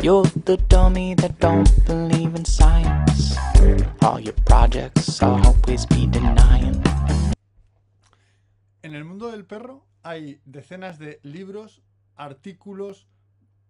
You're the dummy that don't believe in science. All your projects I'll always be denying. En el mundo del perro hay decenas de libros, artículos,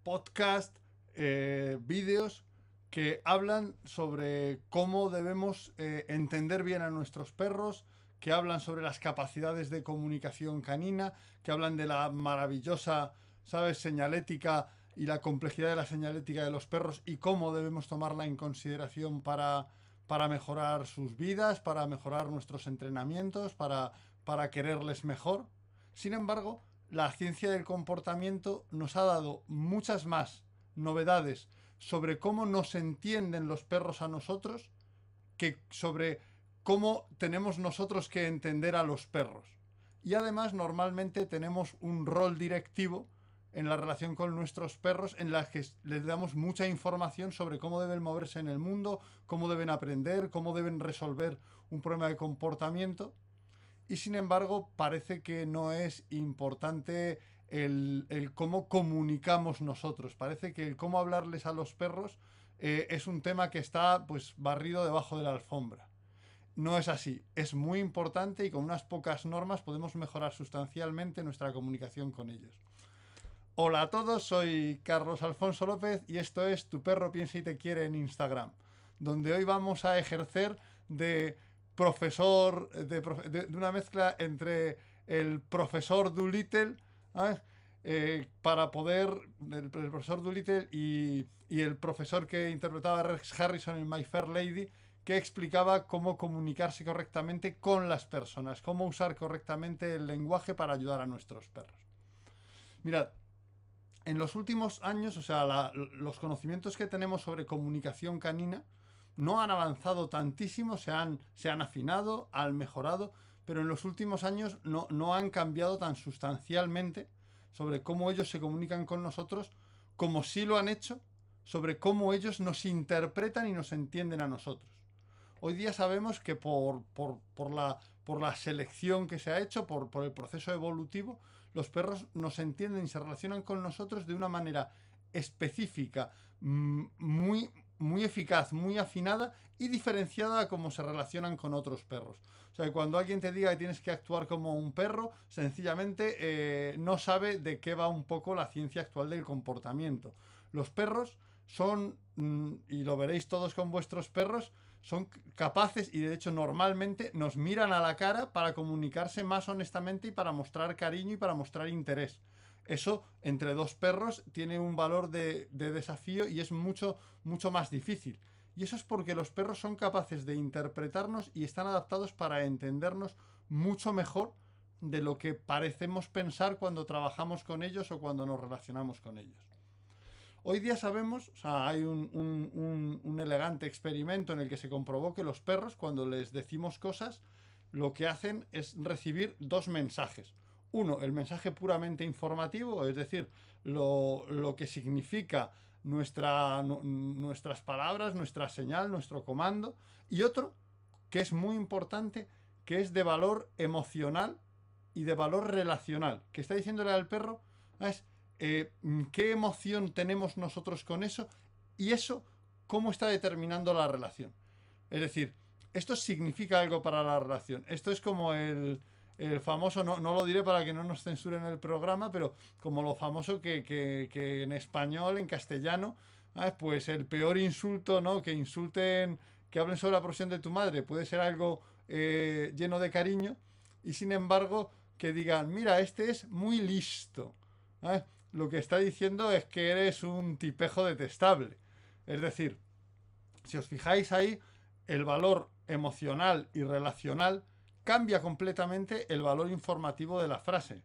podcasts, eh, vídeos que hablan sobre cómo debemos eh, entender bien a nuestros perros, que hablan sobre las capacidades de comunicación canina, que hablan de la maravillosa, ¿sabes?, señalética y la complejidad de la señalética de los perros y cómo debemos tomarla en consideración para, para mejorar sus vidas, para mejorar nuestros entrenamientos, para, para quererles mejor. Sin embargo, la ciencia del comportamiento nos ha dado muchas más novedades sobre cómo nos entienden los perros a nosotros que sobre cómo tenemos nosotros que entender a los perros. Y además normalmente tenemos un rol directivo en la relación con nuestros perros en la que les damos mucha información sobre cómo deben moverse en el mundo, cómo deben aprender, cómo deben resolver un problema de comportamiento. Y sin embargo parece que no es importante el, cómo comunicamos nosotros. Parece que el cómo hablarles a los perros eh, es un tema que está pues barrido debajo de la alfombra. No es así, es muy importante y con unas pocas normas podemos mejorar sustancialmente nuestra comunicación con ellos. Hola a todos, soy Carlos Alfonso López y esto es Tu perro piensa y te quiere en Instagram, donde hoy vamos a ejercer de profesor, de, una mezcla entre el profesor Doolittle ¿ah? Eh, para poder, el, el profesor Doolittle y, y el profesor que interpretaba a Rex Harrison en My Fair Lady, que explicaba cómo comunicarse correctamente con las personas, cómo usar correctamente el lenguaje para ayudar a nuestros perros. Mirad, en los últimos años, o sea, los conocimientos que tenemos sobre comunicación canina no han avanzado tantísimo, se han, se han afinado, han mejorado, pero en los últimos años no, no han cambiado tan sustancialmente sobre cómo ellos se comunican con nosotros como sí lo han hecho sobre cómo ellos nos interpretan y nos entienden a nosotros. Hoy día sabemos que por, por- por la, por la selección que se ha hecho, por el proceso evolutivo, los perros nos entienden y se relacionan con nosotros de una manera específica, mm, muy, muy eficaz, muy afinada y diferenciada a se relacionan con otros perros. O sea, que cuando alguien te diga que tienes que actuar como un perro, sencillamente eh, no sabe de qué va un poco la ciencia actual del comportamiento. Los perros son, mm, y lo veréis todos con vuestros perros, son capaces y de hecho normalmente nos miran a la cara para comunicarse más honestamente y para mostrar cariño y para mostrar interés. Eso entre dos perros tiene un valor de, de desafío y es mucho, mucho más difícil. Y eso es porque los perros son capaces de interpretarnos y están adaptados para entendernos mucho mejor de lo que parecemos pensar cuando trabajamos con ellos o cuando nos relacionamos con ellos. Hoy día sabemos, o sea, hay un, elegante experimento en el que se comprobó que los perros, cuando les decimos cosas, lo que hacen es recibir dos mensajes. Uno, el mensaje puramente informativo, es decir, lo, que significa nuestra, nu- nuestras palabras, nuestra señal, nuestro comando. Y otro, que es muy importante, que es de valor emocional y de valor relacional. Que está diciéndole al perro, "Ah, es eh, mm, qué emoción tenemos nosotros con eso y eso cómo está determinando la relación. Es decir, esto significa algo para la relación. Esto es como el, el famoso, no, no lo diré para que no nos censuren el programa, pero como lo famoso que, que- que en español, en castellano, pues el peor insulto, ¿no? Que insulten, que hablen sobre la profesión de tu madre, puede ser algo eh, lleno de cariño y sin embargo que digan, mira, este es muy listo. Lo que está diciendo es que eres un tipejo detestable. Es decir, si os fijáis ahí, el valor emocional y relacional cambia completamente el valor informativo de la frase.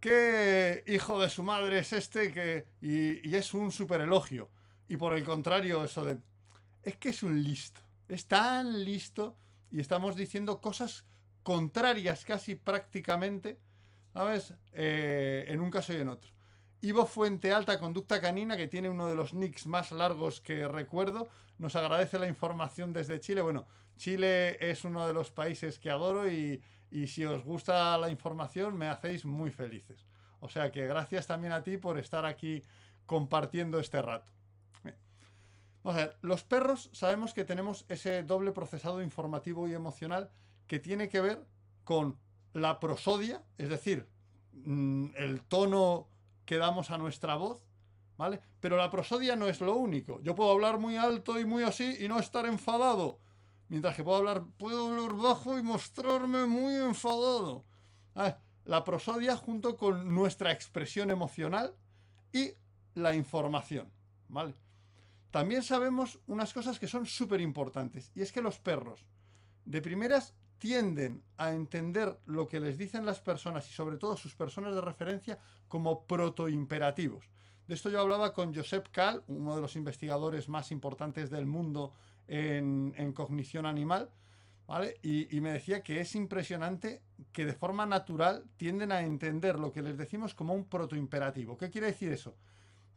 ¿qué hijo de su madre es este que... y, y es un super elogio? Y por el contrario, eso de... Es que es un listo. Es tan listo y estamos diciendo cosas contrarias casi prácticamente, ¿sabes? Eh, en un caso y en otro. Ivo Fuente Alta Conducta Canina, que tiene uno de los nicks más largos que recuerdo, nos agradece la información desde Chile. Bueno, Chile es uno de los países que adoro y, y si os gusta la información me hacéis muy felices. O sea que gracias también a ti por estar aquí compartiendo este rato. Vamos a ver, los perros sabemos que tenemos ese doble procesado informativo y emocional que tiene que ver con la prosodia, es decir, mm, el tono que damos a nuestra voz, ¿vale? Pero la prosodia no es lo único. Yo puedo hablar muy alto y muy así y no estar enfadado. Mientras que puedo hablar, puedo hablar bajo y mostrarme muy enfadado. La prosodia junto con nuestra expresión emocional y la información, ¿vale? También sabemos unas cosas que son súper importantes, y es que los perros, de primeras, tienden a entender lo que les dicen las personas y sobre todo sus personas de referencia como protoimperativos. De esto yo hablaba con Josep Kahl, uno de los investigadores más importantes del mundo en, cognición animal, ¿vale? Y, y, me decía que es impresionante que de forma natural tienden a entender lo que les decimos como un protoimperativo. ¿Qué quiere decir eso?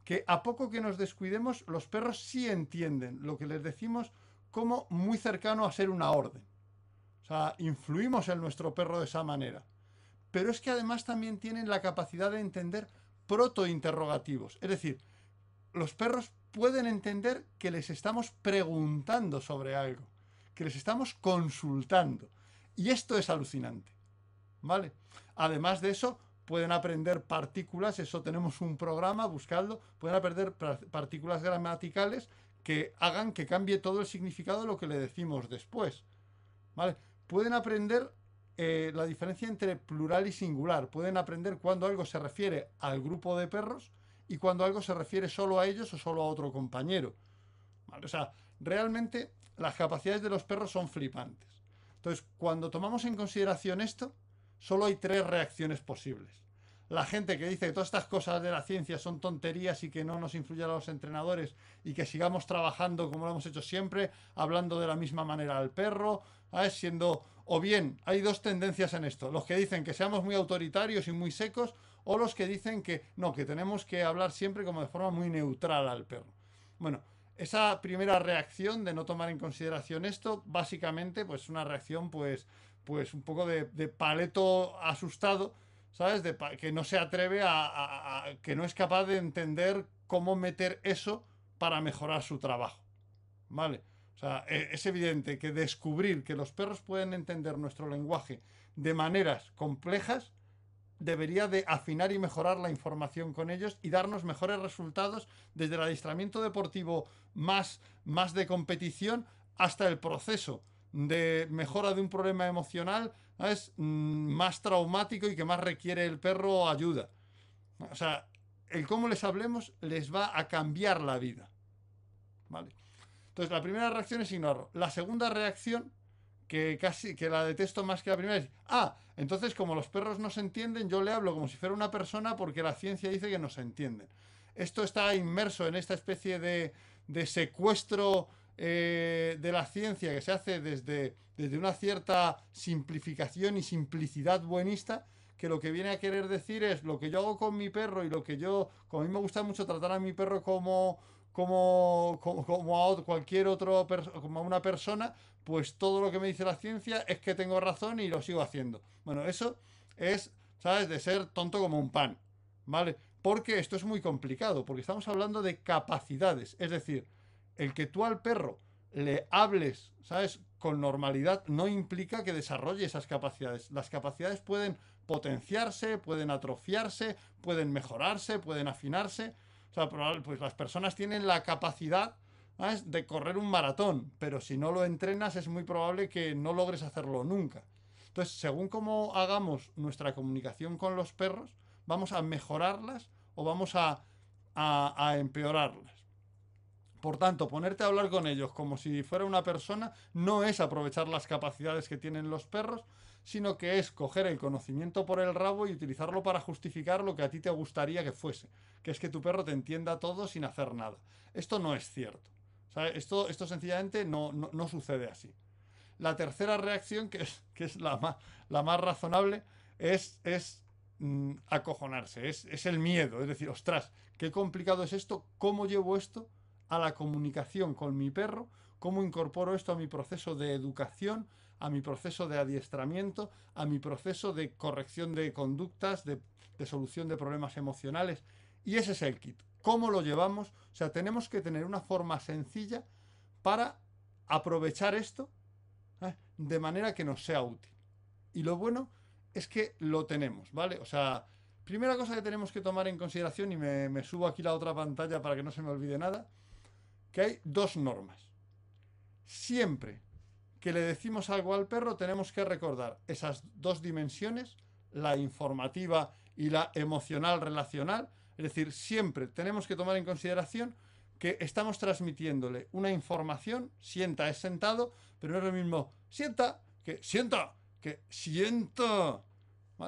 Que a poco que nos descuidemos, los perros sí entienden lo que les decimos como muy cercano a ser una orden. Sea, influimos en nuestro perro de esa manera. Pero es que además también tienen la capacidad de entender protointerrogativos. Es decir, los perros pueden entender que les estamos preguntando sobre algo, que les estamos consultando. Y esto es alucinante. ¿Vale? Además de eso, pueden aprender partículas, eso tenemos un programa, buscadlo, pueden aprender partículas gramaticales que hagan que cambie todo el significado de lo que le decimos después. ¿Vale? Pueden aprender eh, la diferencia entre plural y singular, pueden aprender cuando algo se refiere al grupo de perros y cuando algo se refiere solo a ellos o solo a otro compañero. O sea, realmente las capacidades de los perros son flipantes. Entonces, cuando tomamos en consideración esto, solo hay tres reacciones posibles. La gente que dice que todas estas cosas de la ciencia son tonterías y que no nos influyen a los entrenadores y que sigamos trabajando como lo hemos hecho siempre, hablando de la misma manera al perro, siendo... O bien, hay dos tendencias en esto. Los que dicen que seamos muy autoritarios y muy secos o los que dicen que no, que tenemos que hablar siempre como de forma muy neutral al perro. Bueno, esa primera reacción de no tomar en consideración esto, básicamente, pues una reacción, pues, pues un poco de, paleto asustado, ¿sabes? Que no se atreve a, que no es capaz de entender cómo meter eso para mejorar su trabajo. ¿Vale? O sea, e, es evidente que descubrir que los perros pueden entender nuestro lenguaje de maneras complejas debería de afinar y mejorar la información con ellos y darnos mejores resultados desde el adiestramiento deportivo más, más de competición hasta el proceso de mejora de un problema emocional es mm, más traumático y que más requiere el perro ayuda. O sea, el cómo les hablemos les va a cambiar la vida. ¿Vale? Entonces, la primera reacción es ignorarlo. La segunda reacción que casi que la detesto más que la primera. Es, ah, entonces como los perros no se entienden, yo le hablo como si fuera una persona porque la ciencia dice que no se entienden. Esto está inmerso en esta especie de, de secuestro eh, de la ciencia que se hace desde, desde una cierta simplificación y simplicidad buenista que lo que viene a querer decir es lo que yo hago con mi perro y lo que yo, como a mí me gusta mucho tratar a mi perro como, como, como, a cualquier otro, como a una persona, pues todo lo que me dice la ciencia es que tengo razón y lo sigo haciendo. Bueno, eso es, ¿sabes? De ser tonto como un pan, ¿vale? Porque esto es muy complicado, porque estamos hablando de capacidades, es decir, el que tú al perro le hables, ¿sabes? Con normalidad no implica que desarrolle esas capacidades. Las capacidades pueden potenciarse, pueden atrofiarse, pueden mejorarse, pueden afinarse. O sea, pues las personas tienen la capacidad de correr un maratón, pero si no lo entrenas es muy probable que no logres hacerlo nunca. Entonces, según cómo hagamos nuestra comunicación con los perros, vamos a mejorarlas o vamos a, a empeorarlas. Por tanto, ponerte a hablar con ellos como si fuera una persona no es aprovechar las capacidades que tienen los perros, sino que es coger el conocimiento por el rabo y utilizarlo para justificar lo que a ti te gustaría que fuese, que es que tu perro te entienda todo sin hacer nada. Esto no es cierto. Esto, esto sencillamente no, sucede así. La tercera reacción, que es, que es la, más, la más razonable, es, es mm, acojonarse, es, es el miedo, es decir, ostras, qué complicado es esto, cómo llevo esto a la comunicación con mi perro, cómo incorporo esto a mi proceso de educación, a mi proceso de adiestramiento, a mi proceso de corrección de conductas, de, solución de problemas emocionales. Y ese es el kit. cómo lo llevamos. O sea, tenemos que tener una forma sencilla para aprovechar esto ¿eh? de manera que nos sea útil. Y lo bueno es que lo tenemos, ¿vale? O sea, primera cosa que tenemos que tomar en consideración, y me, me subo aquí la otra pantalla para que no se me olvide nada, que hay dos normas. Siempre que le decimos algo al perro, tenemos que recordar esas dos dimensiones, la informativa y la emocional relacional. Es decir, siempre tenemos que tomar en consideración que estamos transmitiéndole una información, sienta es sentado, pero no es lo mismo sienta que sienta, que siento.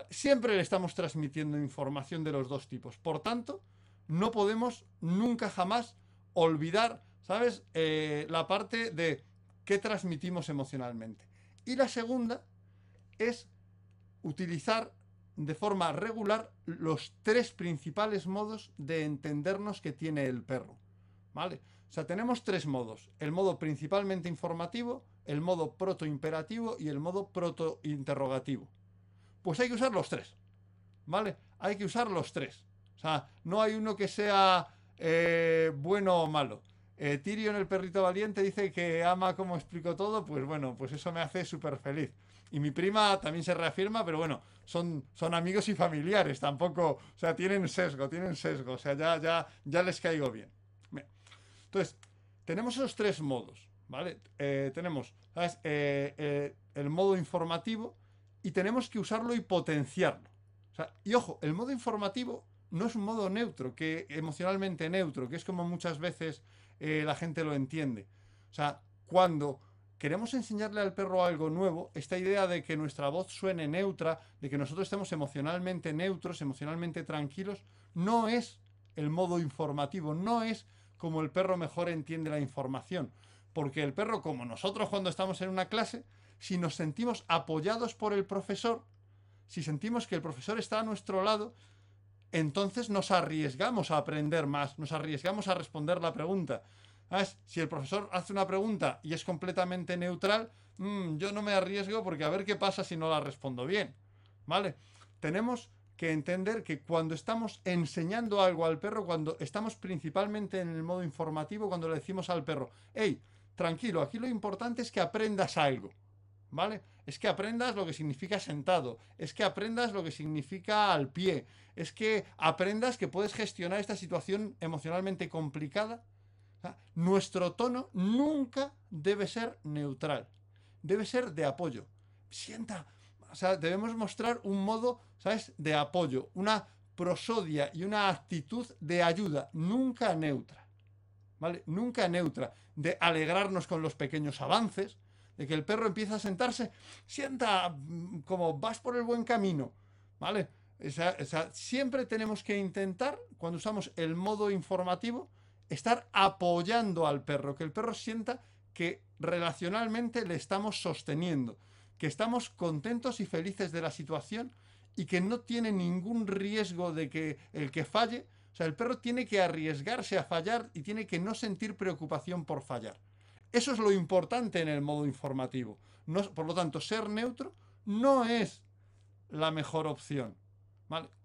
Siempre le estamos transmitiendo información de los dos tipos. Por tanto, no podemos nunca jamás olvidar, ¿sabes? Eh, la parte de qué transmitimos emocionalmente. Y la segunda es utilizar de forma regular los tres principales modos de entendernos que tiene el perro. ¿Vale? O sea, tenemos tres modos. El modo principalmente informativo, el modo proto-imperativo y el modo proto-interrogativo. Pues hay que usar los tres. ¿Vale? Hay que usar los tres. O sea, no hay uno que sea eh, bueno o malo. Eh, Tyrion, el perrito valiente, dice que ama como explico todo. Pues bueno, pues eso me hace súper feliz. Y mi prima también se reafirma, pero bueno, son, son amigos y familiares, tampoco, o sea, tienen sesgo, tienen sesgo, o sea, ya, ya, ya les caigo bien. Entonces, tenemos esos tres modos, ¿vale? Eh, tenemos, ¿sabes? Eh, el modo informativo y tenemos que usarlo y potenciarlo. O sea, y ojo, el modo informativo no es un modo neutro, que emocionalmente neutro, que es como muchas veces eh, la gente lo entiende. O sea, cuando queremos enseñarle al perro algo nuevo, esta idea de que nuestra voz suene neutra, de que nosotros estemos emocionalmente neutros, emocionalmente tranquilos, no es el modo informativo, no es como el perro mejor entiende la información. Porque el perro, como nosotros cuando estamos en una clase, si nos sentimos apoyados por el profesor, si sentimos que el profesor está a nuestro lado, entonces nos arriesgamos a aprender más, nos arriesgamos a responder la pregunta. Si el profesor hace una pregunta y es completamente neutral, mm, yo no me arriesgo porque a ver qué pasa si no la respondo bien. ¿Vale? Tenemos que entender que cuando estamos enseñando algo al perro, cuando estamos principalmente en el modo informativo, cuando le decimos al perro, hey, tranquilo, aquí lo importante es que aprendas algo. ¿Vale? Es que aprendas lo que significa sentado, es que aprendas lo que significa al pie, es que aprendas que puedes gestionar esta situación emocionalmente complicada. Nuestro tono nunca debe ser neutral, debe ser de apoyo. Sienta, o sea, debemos mostrar un modo, ¿sabes?, de apoyo, una prosodia y una actitud de ayuda, nunca neutra. ¿Vale? Nunca neutra, de alegrarnos con los pequeños avances, de que el perro empieza a sentarse, sienta mm, como vas por el buen camino, ¿vale? Siempre tenemos que intentar, cuando usamos el modo informativo, estar apoyando al perro, que el perro sienta que relacionalmente le estamos sosteniendo, que estamos contentos y felices de la situación y que no tiene ningún riesgo de que el que falle, o sea, el perro tiene que arriesgarse a fallar y tiene que no sentir preocupación por fallar. Eso es lo importante en el modo informativo. por lo tanto, ser neutro no es la mejor opción.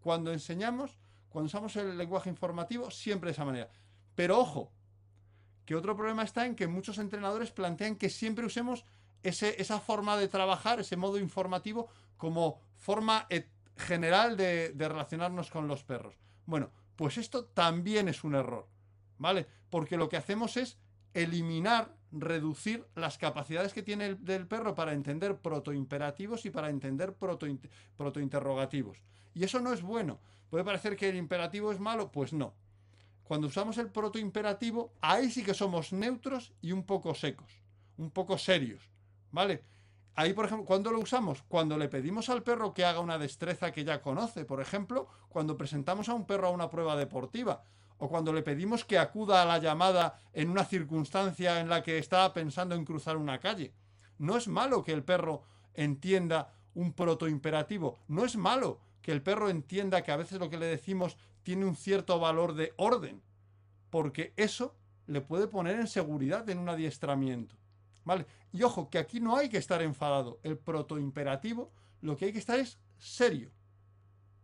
Cuando enseñamos, cuando usamos el lenguaje informativo, siempre de esa manera. Pero ojo, que otro problema está en que muchos entrenadores plantean que siempre usemos esa forma de trabajar, ese modo informativo, como forma general de, de relacionarnos con los perros. Bueno, pues esto también es un error, ¿vale? Porque lo que hacemos es eliminar, reducir las capacidades que tiene el del perro para entender protoimperativos y para entender protointerrogativos. y eso no es bueno. Puede parecer que el imperativo es malo, pues no. Cuando usamos el protoimperativo, ahí sí que somos neutros y un poco secos, un poco serios, ¿vale? Ahí, por ejemplo, ¿cuándo lo usamos? Cuando le pedimos al perro que haga una destreza que ya conoce. Por ejemplo, cuando presentamos a un perro a una prueba deportiva o cuando le pedimos que acuda a la llamada en una circunstancia en la que está pensando en cruzar una calle. No es malo que el perro entienda un protoimperativo, no es malo que el perro entienda que a veces lo que le decimos tiene un cierto valor de orden, porque eso le puede poner en seguridad en un adiestramiento. ¿Vale? Y ojo, que aquí no hay que estar enfadado. El protoimperativo, lo que hay que estar es serio.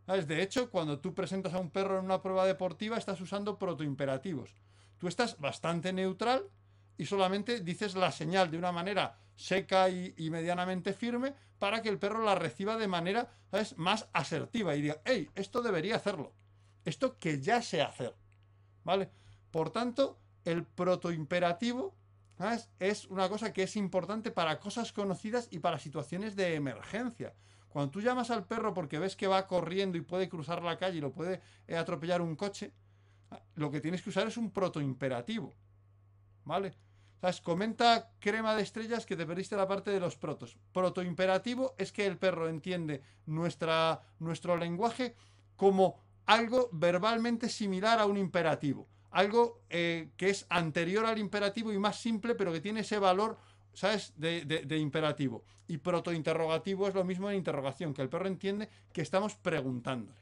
¿Sabes? De hecho, cuando tú presentas a un perro en una prueba deportiva, estás usando protoimperativos. Tú estás bastante neutral y solamente dices la señal de una manera seca y, medianamente firme para que el perro la reciba de manera más asertiva y diga, hey, esto debería hacerlo. Esto que ya sé hacer. ¿Vale? Por tanto, el protoimperativo ¿sabes? es una cosa que es importante para cosas conocidas y para situaciones de emergencia. Cuando tú llamas al perro porque ves que va corriendo y puede cruzar la calle y lo puede eh, atropellar un coche, lo que tienes que usar es un protoimperativo. ¿Vale? ¿Sabes? Comenta crema de estrellas que te perdiste la parte de los protos. Protoimperativo es que el perro entiende nuestra, nuestro lenguaje como algo verbalmente similar a un imperativo. Algo eh, que es anterior al imperativo y más simple, pero que tiene ese valor, ¿sabes?, de, imperativo. Y protointerrogativo es lo mismo en interrogación, que el perro entiende que estamos preguntándole.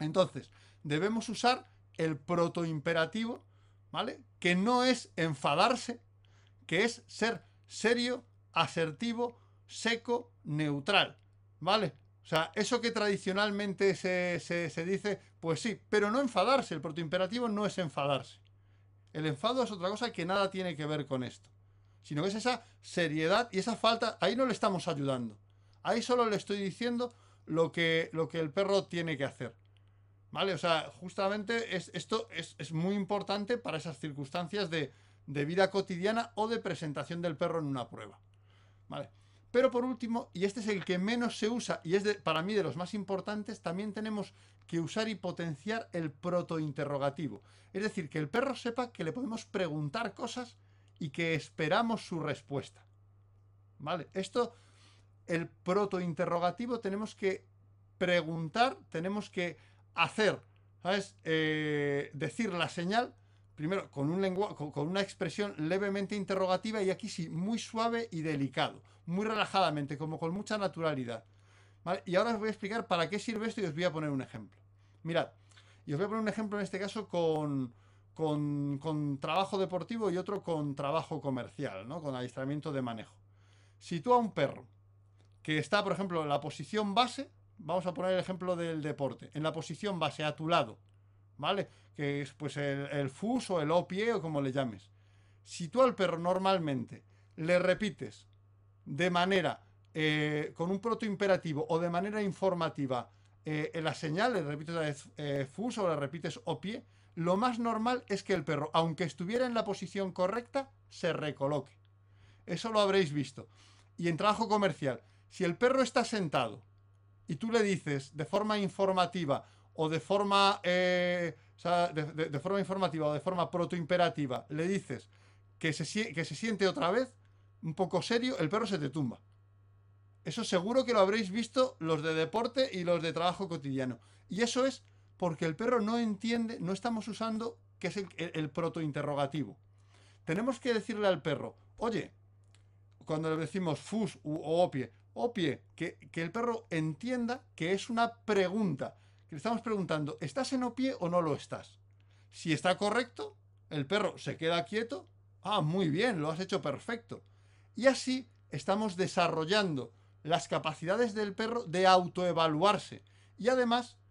Entonces, debemos usar el protoimperativo, ¿vale? Que no es enfadarse, que es ser serio, asertivo, seco, neutral, ¿vale? O sea, eso que tradicionalmente se, se, se, dice, pues sí, pero no enfadarse. El protoimperativo no es enfadarse. El enfado es otra cosa que nada tiene que ver con esto. Sino que es esa seriedad y esa falta. Ahí no le estamos ayudando. Ahí solo le estoy diciendo lo que, lo que el perro tiene que hacer. ¿Vale? O sea, justamente es, esto es, es, muy importante para esas circunstancias de, de vida cotidiana o de presentación del perro en una prueba. ¿Vale? Pero por último, y este es el que menos se usa y es para mí de los más importantes, también tenemos que usar y potenciar el protointerrogativo. Es decir, que el perro sepa que le podemos preguntar cosas y que esperamos su respuesta. ¿Vale? Esto, el protointerrogativo, tenemos que preguntar, tenemos que hacer, ¿sabes? Eh, decir la señal primero con, un con, una expresión levemente interrogativa y aquí sí, muy suave y delicado, muy relajadamente, como con mucha naturalidad. ¿Vale? Y ahora os voy a explicar para qué sirve esto y os voy a poner un ejemplo. Mirad, y os voy a poner un ejemplo en este caso con, con, trabajo deportivo y otro con trabajo comercial, ¿no? con adiestramiento de manejo. Si tú a un perro que está, por ejemplo, en la posición base, vamos a poner el ejemplo del deporte, en la posición base a tu lado, ¿vale? Que es pues el, el fus o el o pie o como le llames. Si tú al perro normalmente le repites de manera, eh, con un protoimperativo o de manera informativa eh, la señal, le repites eh, fus o le repites o pie, lo más normal es que el perro, aunque estuviera en la posición correcta, se recoloque. Eso lo habréis visto. Y en trabajo comercial, si el perro está sentado y tú le dices de forma informativa o de forma, eh, de, forma informativa o de forma protoimperativa, le dices que se, que se siente otra vez, un poco serio, el perro se te tumba. Eso seguro que lo habréis visto los de deporte y los de trabajo cotidiano. Y eso es porque el perro no entiende, no estamos usando, que es el, protointerrogativo. Tenemos que decirle al perro, oye, cuando le decimos fus o opie, opie, que, que el perro entienda que es una pregunta le estamos preguntando, ¿estás en o pie o no lo estás? Si está correcto, el perro se queda quieto. Ah, muy bien, lo has hecho perfecto. Y así estamos desarrollando las capacidades del perro de autoevaluarse y además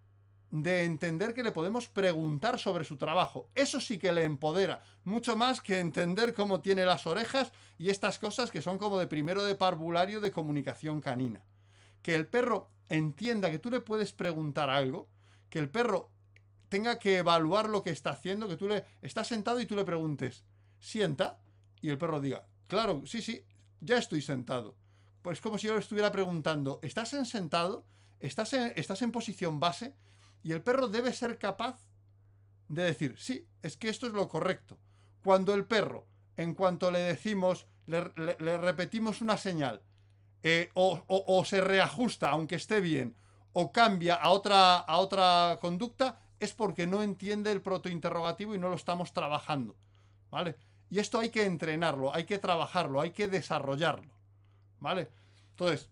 de entender que le podemos preguntar sobre su trabajo. Eso sí que le empodera, mucho más que entender cómo tiene las orejas y estas cosas que son como de primero de parvulario de comunicación canina. Que el perro entienda que tú le puedes preguntar algo, que el perro tenga que evaluar lo que está haciendo, que tú le estás sentado y tú le preguntes, sienta, y el perro diga, claro, sí, sí, ya estoy sentado. Pues como si yo le estuviera preguntando, ¿estás en sentado? ¿Estás en, ¿Estás en posición base? Y el perro debe ser capaz de decir, sí, es que esto es lo correcto. Cuando el perro, en cuanto le decimos, le, repetimos una señal, eh, o, o, o, se reajusta, aunque esté bien, o cambia a otra, a otra conducta, es porque no entiende el protointerrogativo y no lo estamos trabajando. ¿Vale? Y esto hay que entrenarlo, hay que trabajarlo, hay que desarrollarlo. ¿Vale? Entonces,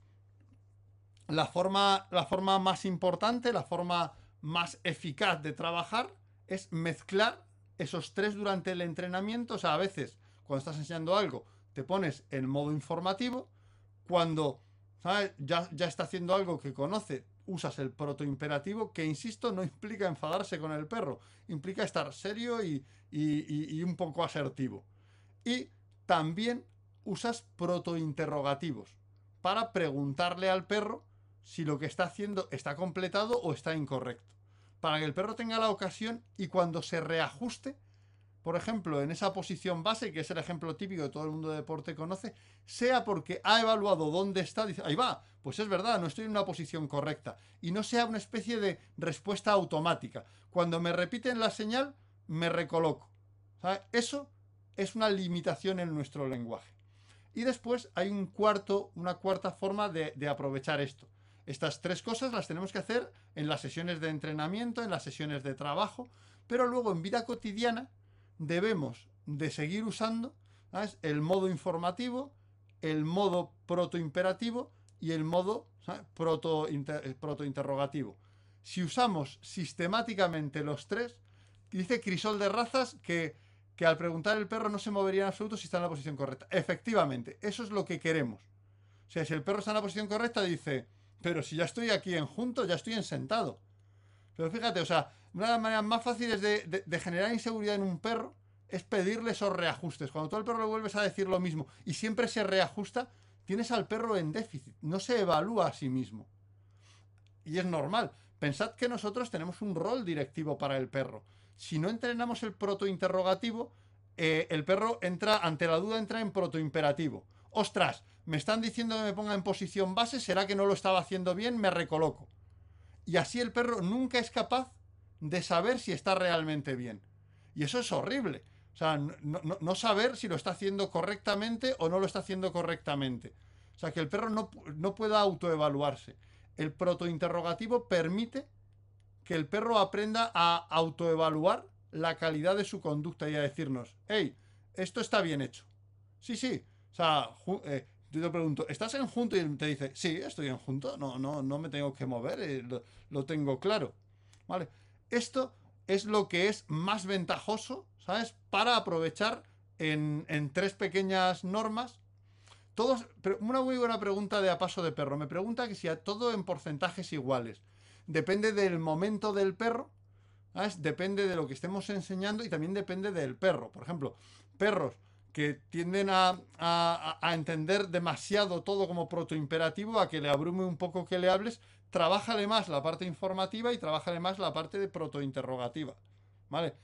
la forma, la forma más importante, la forma más eficaz de trabajar es mezclar esos tres durante el entrenamiento. O sea, a veces, cuando estás enseñando algo, te pones en modo informativo. Cuando. Ya, ya está haciendo algo que conoce, usas el protoimperativo, que insisto, no implica enfadarse con el perro, implica estar serio y, y un poco asertivo. Y también usas protointerrogativos para preguntarle al perro si lo que está haciendo está completado o está incorrecto. Para que el perro tenga la ocasión y cuando se reajuste, por ejemplo, en esa posición base, que es el ejemplo típico que todo el mundo de deporte conoce, sea porque ha evaluado dónde está, dice, ahí va, pues es verdad, no estoy en una posición correcta, y no sea una especie de respuesta automática. Cuando me repiten la señal, me recoloco. Eso es una limitación en nuestro lenguaje. Y después hay un cuarto, una cuarta forma de, de aprovechar esto. Estas tres cosas las tenemos que hacer en las sesiones de entrenamiento, en las sesiones de trabajo, pero luego en vida cotidiana debemos de seguir usando el modo informativo, el modo protoimperativo y el modo proto, protointerrogativo. Si usamos sistemáticamente los tres, dice Crisol de Razas que, que al preguntar el perro no se movería en absoluto si está en la posición correcta. Efectivamente, eso es lo que queremos. O sea, si el perro está en la posición correcta, dice, pero si ya estoy aquí en junto, ya estoy en sentado. Pero fíjate, o sea, una de las maneras más fáciles de, generar inseguridad en un perro es pedirle esos reajustes. Cuando tú al perro le vuelves a decir lo mismo y siempre se reajusta, tienes al perro en déficit, no se evalúa a sí mismo. Y es normal. Pensad que nosotros tenemos un rol directivo para el perro. Si no entrenamos el protointerrogativo, eh, el perro entra, ante la duda, entra en protoimperativo. Ostras, me están diciendo que me ponga en posición base, será que no lo estaba haciendo bien, me recoloco. Y así el perro nunca es capaz de saber si está realmente bien. Y eso es horrible. O sea, no, saber si lo está haciendo correctamente o no lo está haciendo correctamente. O sea, que el perro no, no pueda autoevaluarse. El protointerrogativo permite que el perro aprenda a autoevaluar la calidad de su conducta y a decirnos, hey, esto está bien hecho. Sí, sí. O sea, eh, yo te pregunto, ¿estás en junto? Y te dice, sí, estoy en junto, no, no, no me tengo que mover, eh, lo, tengo claro. ¿Vale? Esto es lo que es más ventajoso, ¿sabes? Para aprovechar en, tres pequeñas normas. Todos, una muy buena pregunta de a paso de perro. Me pregunta que si a todo en porcentajes iguales. Depende del momento del perro, ¿sabes? Depende de lo que estemos enseñando y también depende del perro. Por ejemplo, perros que tienden a, entender demasiado todo como protoimperativo, a que le abrume un poco que le hables, trabájale más la parte informativa y trabájale más la parte de protointerrogativa. ¿Vale?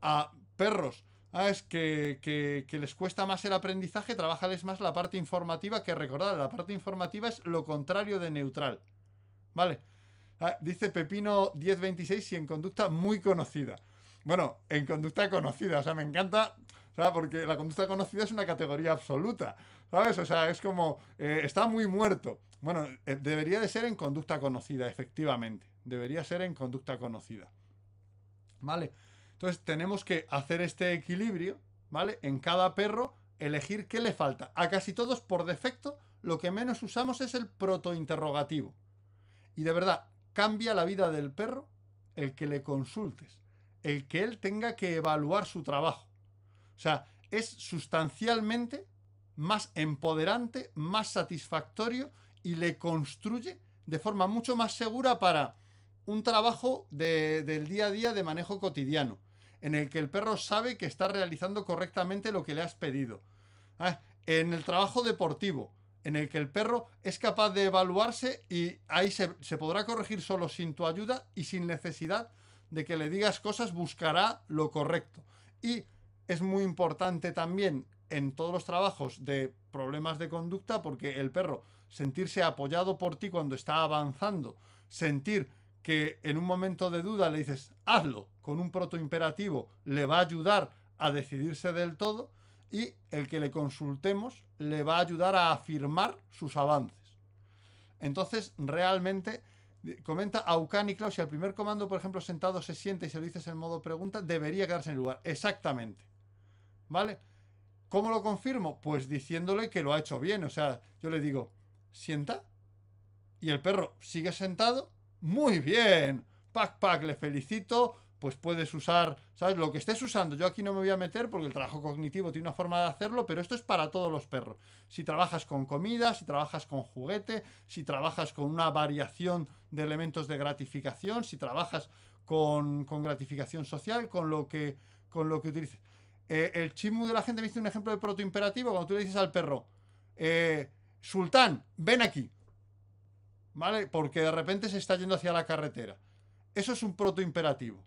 A perros es que, que, les cuesta más el aprendizaje, trabájales más la parte informativa, que recordar, la parte informativa es lo contrario de neutral. ¿Vale? Ah, dice Pepino 1026 y en conducta muy conocida. Bueno, en conducta conocida, o sea, me encanta porque la conducta conocida es una categoría absoluta, ¿sabes? O sea, es como, eh, está muy muerto. Bueno, eh, debería de ser en conducta conocida, efectivamente. Debería ser en conducta conocida. ¿Vale? Entonces tenemos que hacer este equilibrio, ¿vale? En cada perro, elegir qué le falta. A casi todos, por defecto, lo que menos usamos es el protointerrogativo. Y de verdad, cambia la vida del perro el que le consultes, el que él tenga que evaluar su trabajo. O sea, es sustancialmente más empoderante, más satisfactorio y le construye de forma mucho más segura para un trabajo del día a día de manejo cotidiano, en el que el perro sabe que está realizando correctamente lo que le has pedido. Ah, en el trabajo deportivo, en el que el perro es capaz de evaluarse y ahí se podrá corregir solo sin tu ayuda y sin necesidad de que le digas cosas, buscará lo correcto. Y es muy importante también en todos los trabajos de problemas de conducta porque el perro sentirse apoyado por ti cuando está avanzando, sentir que en un momento de duda le dices hazlo con un protoimperativo le va a ayudar a decidirse del todo y el que le consultemos le va a ayudar a afirmar sus avances. Entonces, realmente, comenta Aucani, Klaus, si el primer comando, por ejemplo, sentado se siente y se lo dices en modo pregunta, debería quedarse en el lugar. Exactamente. ¿Vale? ¿Cómo lo confirmo? Pues diciéndole que lo ha hecho bien. O sea, yo le digo, sienta. Y el perro sigue sentado. Muy bien. Pac, pac, le felicito. pues puedes usar, ¿sabes? Lo que estés usando. Yo aquí no me voy a meter porque el trabajo cognitivo tiene una forma de hacerlo, pero esto es para todos los perros. Si trabajas con comida, si trabajas con juguete, si trabajas con una variación de elementos de gratificación, si trabajas con, gratificación social, con lo que, con lo que utilices. Eh, el chismo de la gente me un ejemplo de protoimperativo cuando tú le dices al perro, eh, Sultán, ven aquí. ¿Vale? Porque de repente se está yendo hacia la carretera. Eso es un protoimperativo.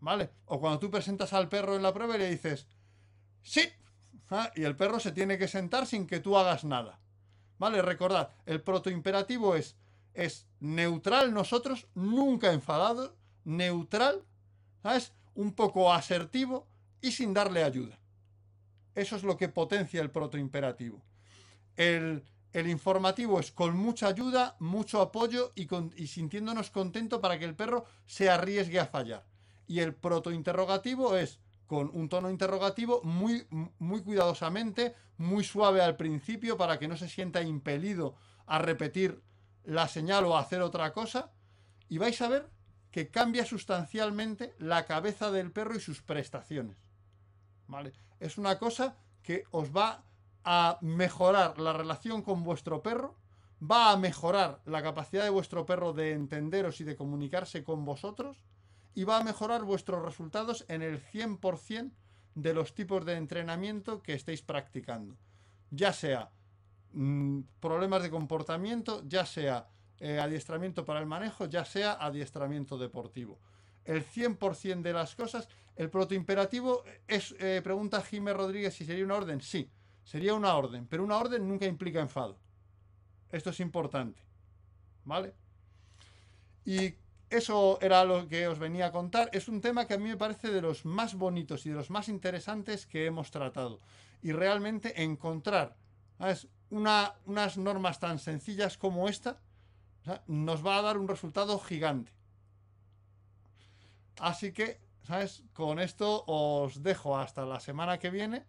¿Vale? O cuando tú presentas al perro en la prueba y le dices, sí, ¿ah? y el perro se tiene que sentar sin que tú hagas nada. ¿Vale? Recordad, el protoimperativo es, es neutral nosotros, nunca enfadado, neutral, ¿sabes? Un poco asertivo y sin darle ayuda. Eso es lo que potencia el protoimperativo. El, el informativo es con mucha ayuda, mucho apoyo y, sintiéndonos contentos para que el perro se arriesgue a fallar. Y el protointerrogativo es con un tono interrogativo muy, muy cuidadosamente, muy suave al principio para que no se sienta impelido a repetir la señal o a hacer otra cosa. Y vais a ver que cambia sustancialmente la cabeza del perro y sus prestaciones. Es una cosa que os va a mejorar la relación con vuestro perro, va a mejorar la capacidad de vuestro perro de entenderos y de comunicarse con vosotros y va a mejorar vuestros resultados en el 100% de los tipos de entrenamiento que estéis practicando. Ya sea mm, problemas de comportamiento, ya sea eh, adiestramiento para el manejo, ya sea adiestramiento deportivo. El 100% de las cosas, el protoimperativo es, eh, pregunta Jiménez Rodríguez si sería una orden. Sí, sería una orden, pero una orden nunca implica enfado. Esto es importante. ¿Vale? Y eso era lo que os venía a contar. Es un tema que a mí me parece de los más bonitos y de los más interesantes que hemos tratado. Y realmente encontrar unas normas tan sencillas como esta nos va a dar un resultado gigante. Así que, ¿sabes? Con esto os dejo hasta la semana que viene,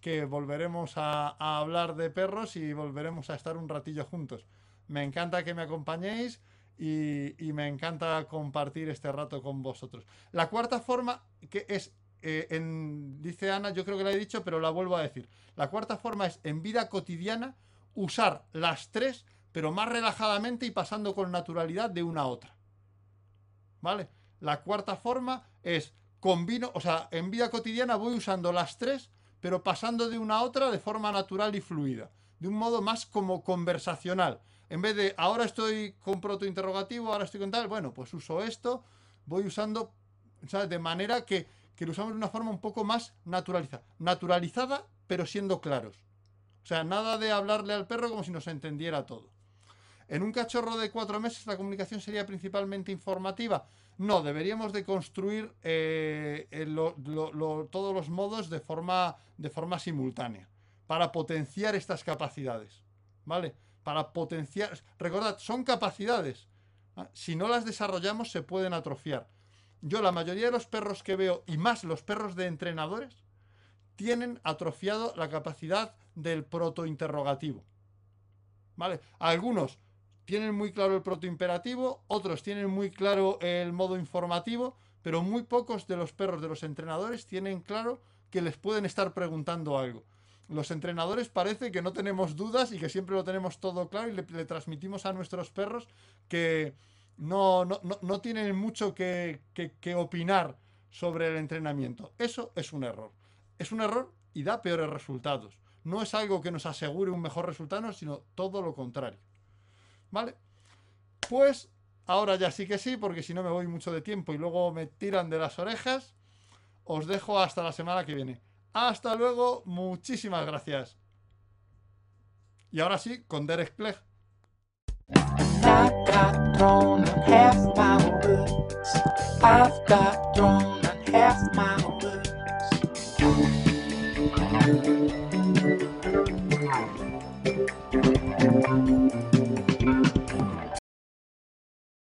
que volveremos a hablar de perros y volveremos a estar un ratillo juntos. Me encanta que me acompañéis y, me encanta compartir este rato con vosotros. La cuarta forma, que es, eh, en, dice Ana, yo creo que la he dicho, pero la vuelvo a decir. La cuarta forma es en vida cotidiana usar las tres, pero más relajadamente y pasando con naturalidad de una a otra. ¿Vale? La cuarta forma es combino, o sea, en vida cotidiana voy usando las tres, pero pasando de una a otra de forma natural y fluida, de un modo más como conversacional en vez de ahora estoy con proto interrogativo, ahora estoy con tal, bueno, pues uso esto, voy usando, ¿sabes? De manera que, que lo usamos de una forma un poco más naturalizada. Naturalizada, pero siendo claros. O sea, nada de hablarle al perro como si nos entendiera todo. En un cachorro de cuatro meses la comunicación sería principalmente informativa. No, deberíamos de construir eh, todos los modos de forma, de forma simultánea para potenciar estas capacidades. ¿Vale? para potenciar. Recordad, son capacidades. Ah, si no las desarrollamos, se pueden atrofiar. Yo, la mayoría de los perros que veo, y más los perros de entrenadores, tienen atrofiado la capacidad del protointerrogativo. ¿Vale? Algunos tienen muy claro el protoimperativo, otros tienen muy claro el modo informativo, pero muy pocos de los perros de los entrenadores tienen claro que les pueden estar preguntando algo los entrenadores parece que no tenemos dudas y que siempre lo tenemos todo claro y le, transmitimos a nuestros perros que no, no, tienen mucho que, que, opinar sobre el entrenamiento. Eso es un error. Es un error y da peores resultados. No es algo que nos asegure un mejor resultado, sino todo lo contrario. ¿Vale? Pues ahora ya sí que sí, porque si no me voy mucho de tiempo y luego me tiran de las orejas. Os dejo hasta la semana que viene. Hasta luego, muchísimas gracias. Y ahora sí, con Derek Clegg.